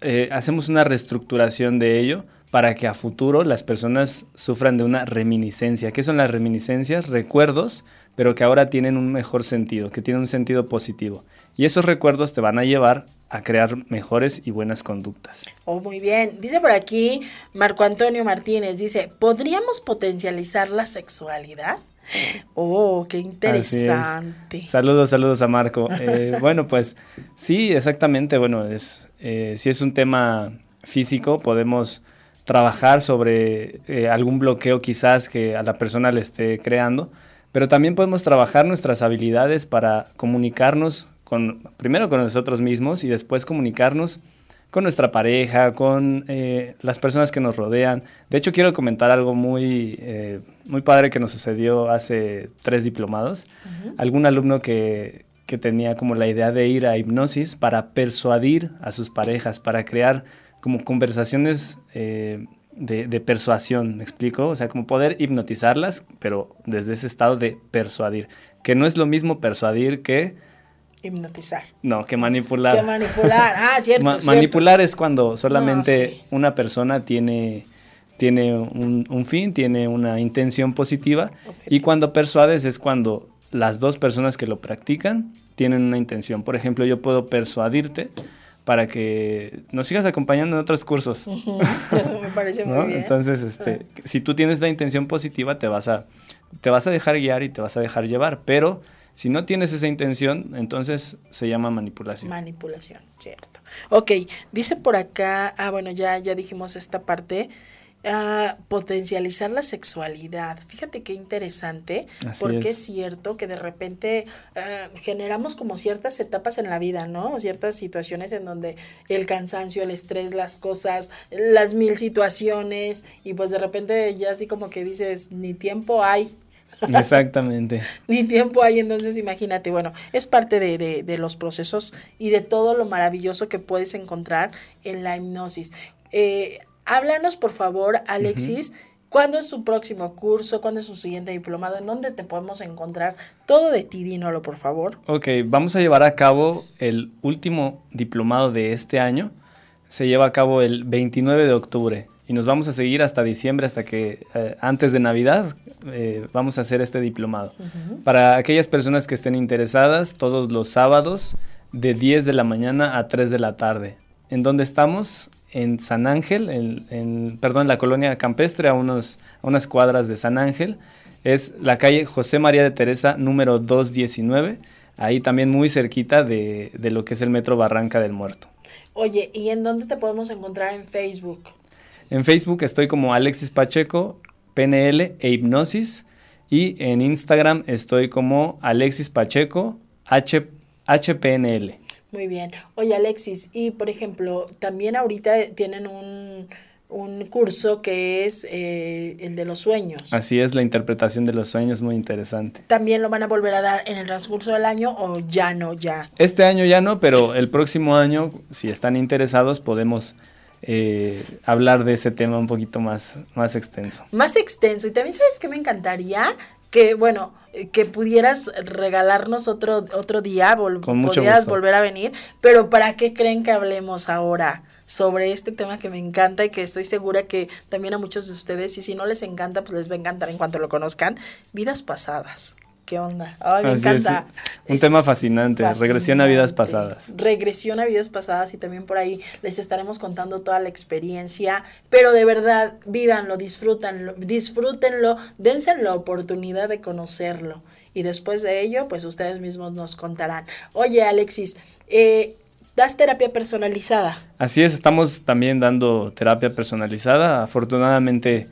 eh, hacemos una reestructuración de ello para que a futuro las personas sufran de una reminiscencia. ¿Qué son las reminiscencias? Recuerdos, pero que ahora tienen un mejor sentido, que tienen un sentido positivo. Y esos recuerdos te van a llevar a crear mejores y buenas conductas. Oh, muy bien. Dice por aquí Marco Antonio Martínez, dice, ¿podríamos potencializar la sexualidad? Oh, qué interesante. Saludos, saludos a Marco. Eh, bueno, pues sí, exactamente. Bueno, es, eh, si es un tema físico, podemos trabajar sobre eh, algún bloqueo quizás que a la persona le esté creando, pero también podemos trabajar nuestras habilidades para comunicarnos con, primero con nosotros mismos y después comunicarnos con nuestra pareja, con eh, las personas que nos rodean. De hecho, quiero comentar algo muy, eh, muy padre que nos sucedió hace tres diplomados. Algún alumno que, que, tenía como la idea de ir a hipnosis para persuadir a sus parejas, para crear como conversaciones eh, de, de, persuasión, ¿me explico? O sea, como poder hipnotizarlas, pero desde ese estado de persuadir, que no es lo mismo persuadir que hipnotizar. No, que manipular. Que manipular, ah, cierto. Manipular es cuando solamente una persona tiene, tiene un, fin, tiene una intención positiva. Y cuando persuades es cuando las dos personas que lo practican tienen una intención. Por ejemplo, yo puedo persuadirte para que nos sigas acompañando en otros cursos. Eso me parece muy bien. Entonces, este, si tú tienes la intención positiva, te vas a, te vas a dejar guiar y te vas a dejar llevar, pero si no tienes esa intención, entonces se llama manipulación. Manipulación, cierto. Ok, dice por acá, ah, bueno, ya, ya dijimos esta parte. Uh, potencializar la sexualidad. Fíjate qué interesante, porque es. cierto que de repente ah, generamos como ciertas etapas en la vida, ¿no? Ciertas situaciones en donde el cansancio, el estrés, las cosas, las mil situaciones, y pues de repente ya así como que dices, ni tiempo hay Exactamente. Ni tiempo hay, entonces imagínate, bueno, es parte de, los procesos y de todo lo maravilloso que puedes encontrar en la hipnosis. Eh, háblanos, por favor, Alexis. ¿Cuándo es su próximo curso? ¿Cuándo es su siguiente diplomado? ¿En dónde te podemos encontrar? Todo de ti, dínolo, por favor. Ok, vamos a llevar a cabo el último diplomado de este año. Se lleva a cabo el 29 de octubre y nos vamos a seguir hasta diciembre, hasta que eh, antes de Navidad eh, vamos a hacer este diplomado. Para aquellas personas que estén interesadas, todos los sábados de 10 de la mañana a 3 de la tarde. ¿En dónde estamos? En San Ángel, en, perdón, en la colonia campestre, a, unos, a unas cuadras de San Ángel. es la calle José María de Teresa número 219, ahí también muy cerquita de, de lo que es el Metro Barranca del Muerto. Oye, ¿y en dónde te podemos encontrar en Facebook? En Facebook estoy como Alexis Pacheco, PNL e Hipnosis. Y en Instagram estoy como Alexis Pacheco, H, HPNL. Muy bien. Oye, Alexis, y por ejemplo, también ahorita tienen un, un curso que es eh, el de los sueños. Así es, la interpretación de los sueños, muy interesante. ¿También lo van a volver a dar en el transcurso del año o ya no, ya? Este año ya no, pero el próximo año, si están interesados, podemos eh, hablar de ese tema un poquito más, más extenso. Más extenso. Y también sabes que me encantaría que, bueno, eh, que pudieras regalarnos otro, otro día, vol Con mucho pudieras gusto. volver a venir, pero ¿para qué creen que hablemos ahora? sobre este tema que me encanta y que estoy segura que también a muchos de ustedes, y si no les encanta, pues les va a encantar en cuanto lo conozcan, vidas pasadas. ¿Qué onda? Ay, me Así encanta. es, un Es tema fascinante, regresión a vidas pasadas. Regresión a vidas pasadas y también por ahí les estaremos contando toda la experiencia, pero de verdad, vívanlo, disfrútenlo, disfrútenlo, dense la oportunidad de conocerlo y después de ello, pues ustedes mismos nos contarán. Oye, Alexis, eh, ¿das terapia personalizada? Así es, estamos también dando terapia personalizada. Afortunadamente,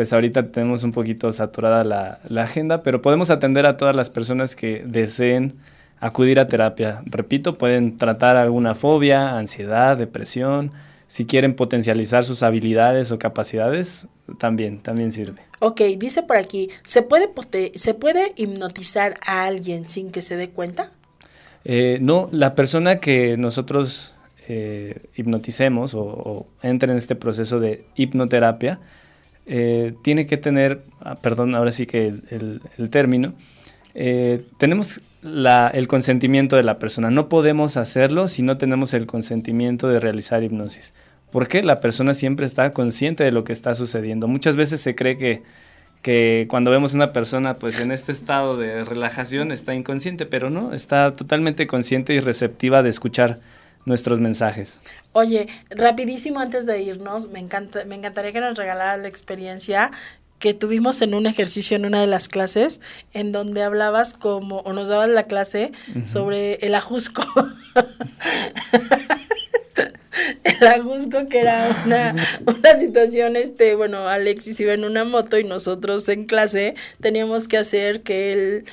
pues ahorita tenemos un poquito saturada la, la, agenda, pero podemos atender a todas las personas que deseen acudir a terapia. Repito, pueden tratar alguna fobia, ansiedad, depresión. Si quieren potencializar sus habilidades o capacidades, también, también sirve. Ok, dice por aquí, ¿se puede, ¿se puede hipnotizar a alguien sin que se dé cuenta? Eh, no, la persona que nosotros eh, hipnoticemos o, o, entre en este proceso de hipnoterapia eh, tiene que tener, ah, perdón, ahora sí que el, término, eh, tenemos el consentimiento de la persona. No podemos hacerlo si no tenemos el consentimiento de realizar hipnosis. Porque la persona siempre está consciente de lo que está sucediendo. Muchas veces se cree que que cuando vemos una persona pues en este estado de relajación está inconsciente, pero no, está totalmente consciente y receptiva de escuchar nuestros mensajes. Oye, rapidísimo antes de irnos, me encanta, me encantaría que nos regalara la experiencia que tuvimos en un ejercicio en una de las clases, en donde hablabas como, o nos dabas la clase uh -huh. sobre el ajusco. el ajusco que era una, una situación, este, bueno, Alexis iba en una moto y nosotros en clase teníamos que hacer que él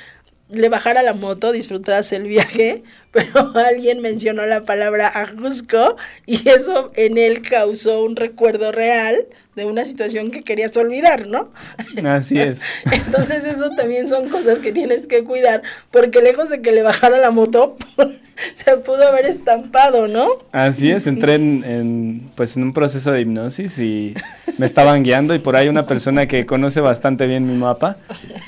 le bajara la moto, disfrutase el viaje, pero alguien mencionó la palabra ajusco y eso en él causó un recuerdo real de una situación que querías olvidar, ¿no? Así es. Entonces eso también son cosas que tienes que cuidar, porque lejos de que le bajara la moto, se pudo haber estampado, ¿no? Así es, entré en, en, pues en un proceso de hipnosis y me estaban guiando y por ahí una persona que conoce bastante bien mi mapa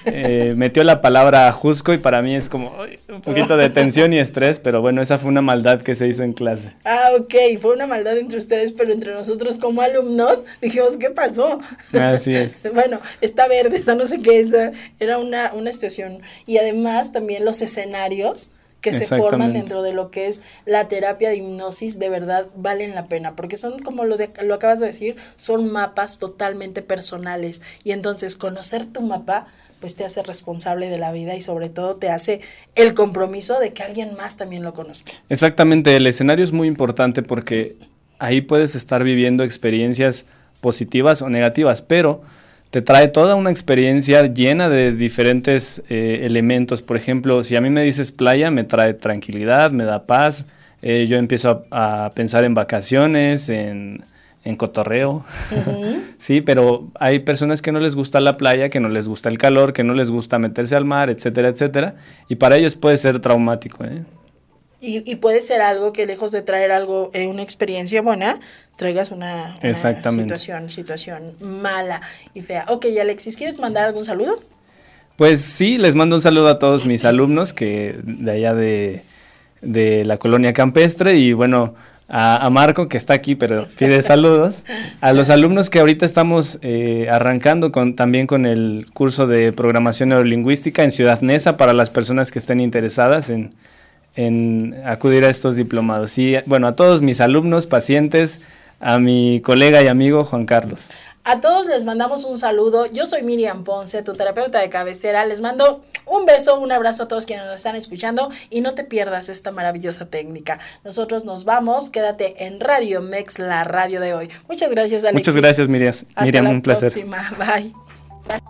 eh, metió la palabra ajusco y para mí es como un poquito de tensión y estrés, pero bueno, esa fue una maldad que se hizo en clase. Ah, ok, fue una maldad entre ustedes, pero entre nosotros como alumnos dijimos, ¿qué pasó? Así es. bueno, está verde, está no sé qué, está, era una, una situación. Y además también los escenarios que se forman dentro de lo que es la terapia de hipnosis de verdad valen la pena, porque son como lo, de, lo acabas de decir, son mapas totalmente personales y entonces conocer tu mapa pues te hace responsable de la vida y sobre todo te hace el compromiso de que alguien más también lo conozca. Exactamente, el escenario es muy importante porque ahí puedes estar viviendo experiencias positivas o negativas, pero te trae toda una experiencia llena de diferentes eh, elementos. Por ejemplo, si a mí me dices playa, me trae tranquilidad, me da paz. Eh, yo empiezo a, a, pensar en vacaciones, en, en cotorreo. Uh -huh. sí, pero hay personas que no les gusta la playa, que no les gusta el calor, que no les gusta meterse al mar, etcétera, etcétera. Y para ellos puede ser traumático. ¿eh? Y, y, puede ser algo que lejos de traer algo, eh, una experiencia buena, traigas una, una situación, situación mala y fea. Ok, Alexis, ¿quieres mandar algún saludo? Pues sí, les mando un saludo a todos mis alumnos que de allá de, de la colonia campestre y bueno, a, a, Marco que está aquí pero pide saludos, a los alumnos que ahorita estamos eh, arrancando con, también con el curso de programación neurolingüística en Ciudad Neza para las personas que estén interesadas en en acudir a estos diplomados. Y bueno, a todos mis alumnos, pacientes, a mi colega y amigo Juan Carlos. A todos les mandamos un saludo. Yo soy Miriam Ponce, tu terapeuta de cabecera. Les mando un beso, un abrazo a todos quienes nos están escuchando y no te pierdas esta maravillosa técnica. Nosotros nos vamos. Quédate en Radio Mex, la radio de hoy. Muchas gracias, Alexis. Muchas gracias, Miriam. Hasta Miriam, la un placer. próxima. Bye.